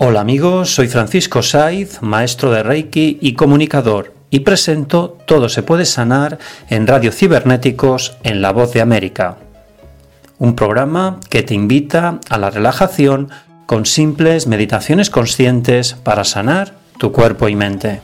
Hola amigos, soy Francisco Saiz, maestro de Reiki y comunicador, y presento Todo se puede sanar en Radio Cibernéticos en La Voz de América. Un programa que te invita a la relajación con simples meditaciones conscientes para sanar tu cuerpo y mente.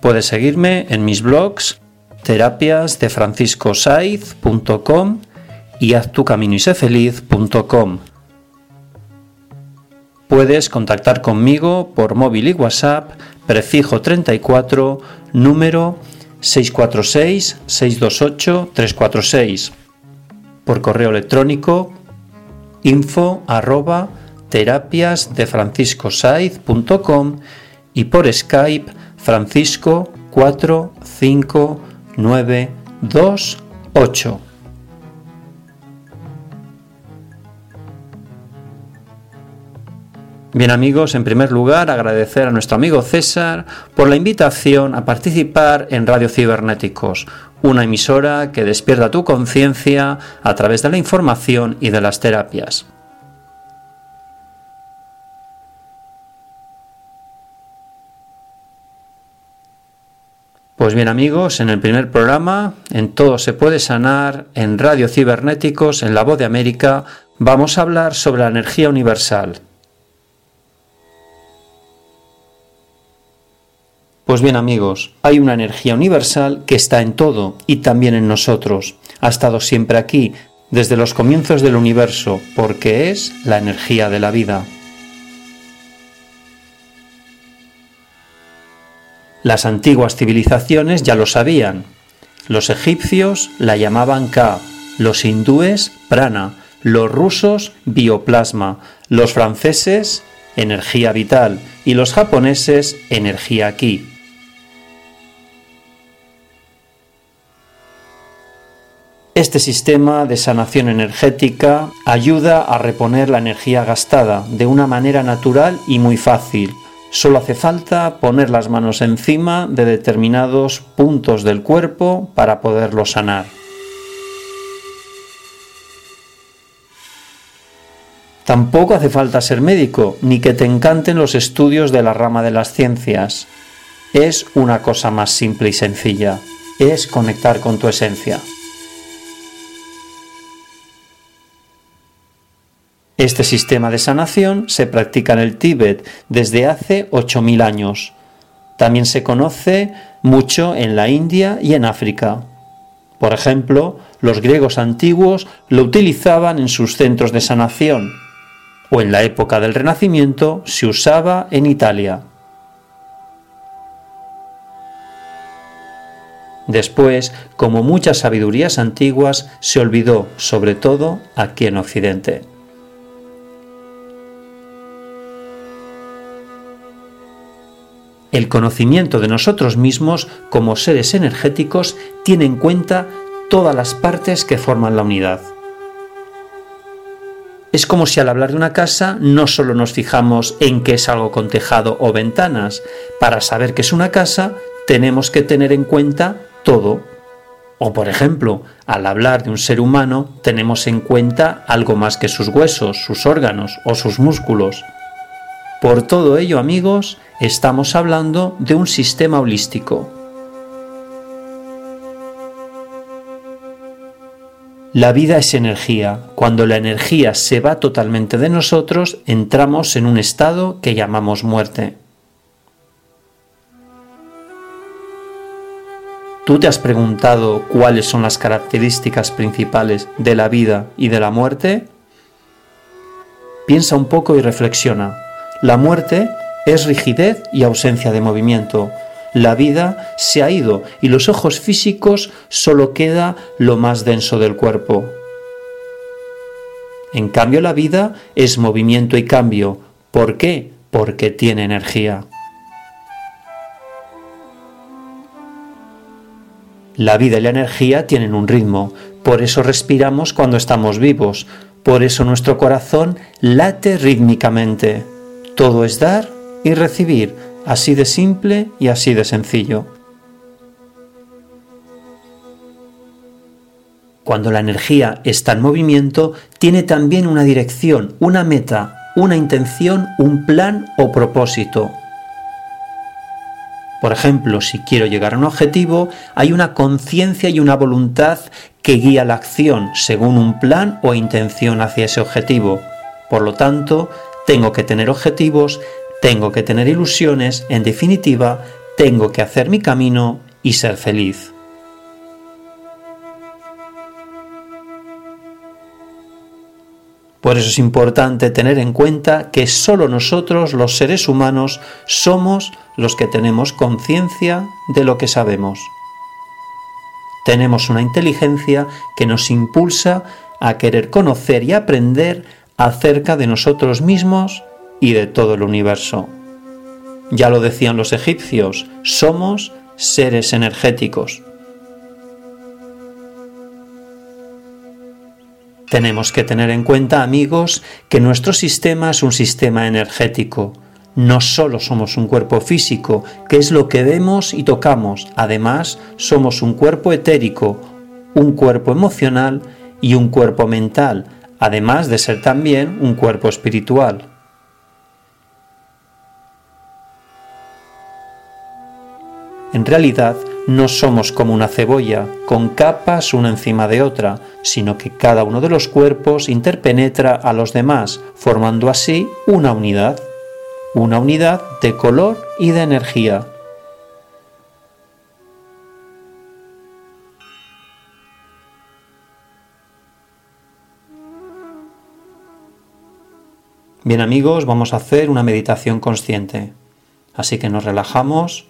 Puedes seguirme en mis blogs terapias de franciscosaiz.com y haztucaminoysefeliz.com Puedes contactar conmigo por móvil y WhatsApp, prefijo 34, número 646-628-346. Por correo electrónico, info arroba de y por Skype francisco 45928. Bien amigos, en primer lugar agradecer a nuestro amigo César por la invitación a participar en Radio Cibernéticos, una emisora que despierta tu conciencia a través de la información y de las terapias. Pues bien amigos, en el primer programa, en Todo se puede sanar, en Radio Cibernéticos, en La Voz de América, vamos a hablar sobre la energía universal, Pues bien amigos, hay una energía universal que está en todo y también en nosotros. Ha estado siempre aquí, desde los comienzos del universo, porque es la energía de la vida. Las antiguas civilizaciones ya lo sabían. Los egipcios la llamaban Ka, los hindúes prana, los rusos bioplasma, los franceses energía vital y los japoneses energía ki. Este sistema de sanación energética ayuda a reponer la energía gastada de una manera natural y muy fácil. Solo hace falta poner las manos encima de determinados puntos del cuerpo para poderlo sanar. Tampoco hace falta ser médico, ni que te encanten los estudios de la rama de las ciencias. Es una cosa más simple y sencilla. Es conectar con tu esencia. Este sistema de sanación se practica en el Tíbet desde hace 8.000 años. También se conoce mucho en la India y en África. Por ejemplo, los griegos antiguos lo utilizaban en sus centros de sanación, o en la época del Renacimiento se usaba en Italia. Después, como muchas sabidurías antiguas, se olvidó, sobre todo aquí en Occidente. El conocimiento de nosotros mismos como seres energéticos tiene en cuenta todas las partes que forman la unidad. Es como si al hablar de una casa no solo nos fijamos en que es algo con tejado o ventanas. Para saber que es una casa tenemos que tener en cuenta todo. O por ejemplo, al hablar de un ser humano tenemos en cuenta algo más que sus huesos, sus órganos o sus músculos. Por todo ello, amigos, estamos hablando de un sistema holístico. La vida es energía. Cuando la energía se va totalmente de nosotros, entramos en un estado que llamamos muerte. ¿Tú te has preguntado cuáles son las características principales de la vida y de la muerte? Piensa un poco y reflexiona. La muerte es rigidez y ausencia de movimiento. La vida se ha ido y los ojos físicos solo queda lo más denso del cuerpo. En cambio la vida es movimiento y cambio. ¿Por qué? Porque tiene energía. La vida y la energía tienen un ritmo, por eso respiramos cuando estamos vivos, por eso nuestro corazón late rítmicamente. Todo es dar y recibir, así de simple y así de sencillo. Cuando la energía está en movimiento, tiene también una dirección, una meta, una intención, un plan o propósito. Por ejemplo, si quiero llegar a un objetivo, hay una conciencia y una voluntad que guía la acción según un plan o intención hacia ese objetivo. Por lo tanto, tengo que tener objetivos, tengo que tener ilusiones, en definitiva, tengo que hacer mi camino y ser feliz. Por eso es importante tener en cuenta que solo nosotros, los seres humanos, somos los que tenemos conciencia de lo que sabemos. Tenemos una inteligencia que nos impulsa a querer conocer y aprender acerca de nosotros mismos y de todo el universo. Ya lo decían los egipcios, somos seres energéticos. Tenemos que tener en cuenta, amigos, que nuestro sistema es un sistema energético. No solo somos un cuerpo físico, que es lo que vemos y tocamos, además somos un cuerpo etérico, un cuerpo emocional y un cuerpo mental, además de ser también un cuerpo espiritual. En realidad, no somos como una cebolla, con capas una encima de otra, sino que cada uno de los cuerpos interpenetra a los demás, formando así una unidad, una unidad de color y de energía. Bien amigos, vamos a hacer una meditación consciente. Así que nos relajamos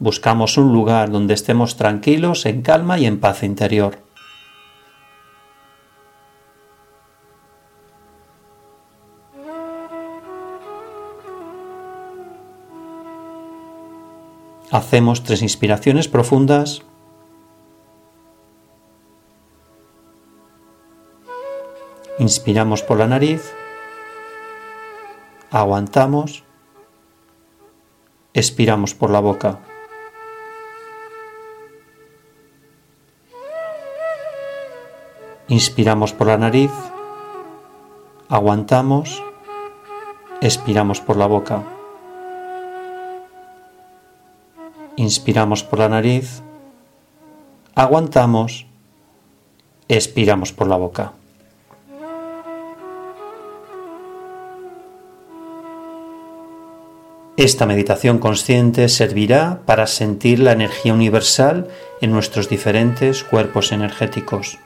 Buscamos un lugar donde estemos tranquilos, en calma y en paz interior. Hacemos tres inspiraciones profundas. Inspiramos por la nariz. Aguantamos. Expiramos por la boca. Inspiramos por la nariz, aguantamos, expiramos por la boca. Inspiramos por la nariz, aguantamos, expiramos por la boca. Esta meditación consciente servirá para sentir la energía universal en nuestros diferentes cuerpos energéticos.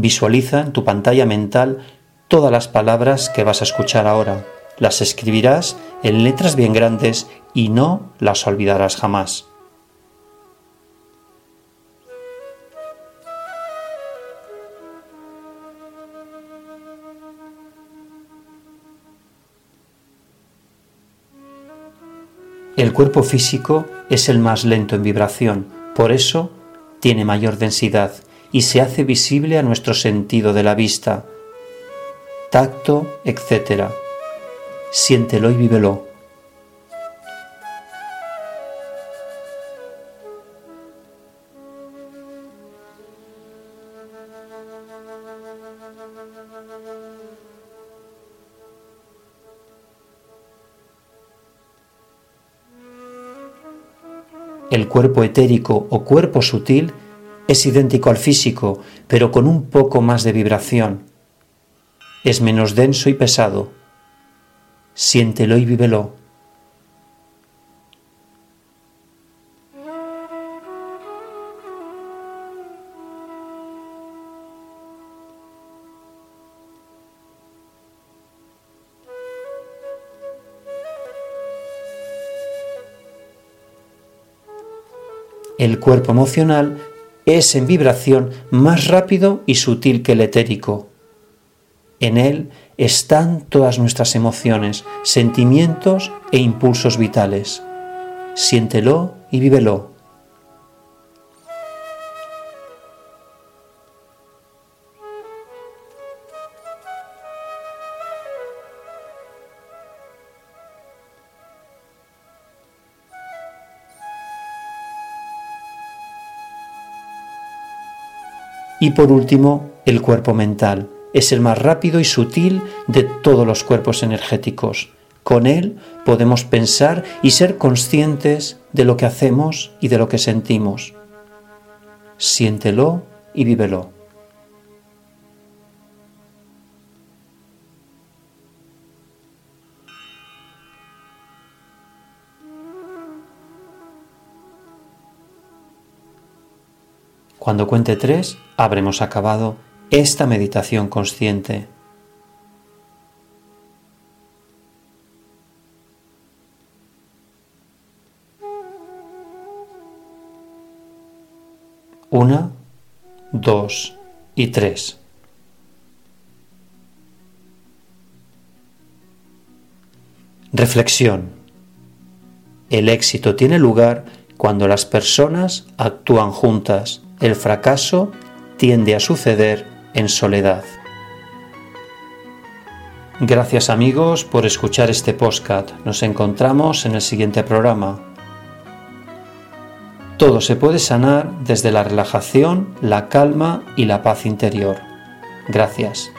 Visualiza en tu pantalla mental todas las palabras que vas a escuchar ahora. Las escribirás en letras bien grandes y no las olvidarás jamás. El cuerpo físico es el más lento en vibración, por eso tiene mayor densidad y se hace visible a nuestro sentido de la vista, tacto, etc. Siéntelo y vívelo. El cuerpo etérico o cuerpo sutil es idéntico al físico, pero con un poco más de vibración. Es menos denso y pesado. Siéntelo y vívelo. El cuerpo emocional es en vibración más rápido y sutil que el etérico. En él están todas nuestras emociones, sentimientos e impulsos vitales. Siéntelo y vívelo. Y por último, el cuerpo mental, es el más rápido y sutil de todos los cuerpos energéticos. Con él podemos pensar y ser conscientes de lo que hacemos y de lo que sentimos. Siéntelo y vívelo. Cuando cuente tres, habremos acabado esta meditación consciente. Una, dos y tres. Reflexión. El éxito tiene lugar cuando las personas actúan juntas el fracaso tiende a suceder en soledad. Gracias amigos por escuchar este podcast. Nos encontramos en el siguiente programa. Todo se puede sanar desde la relajación, la calma y la paz interior. Gracias.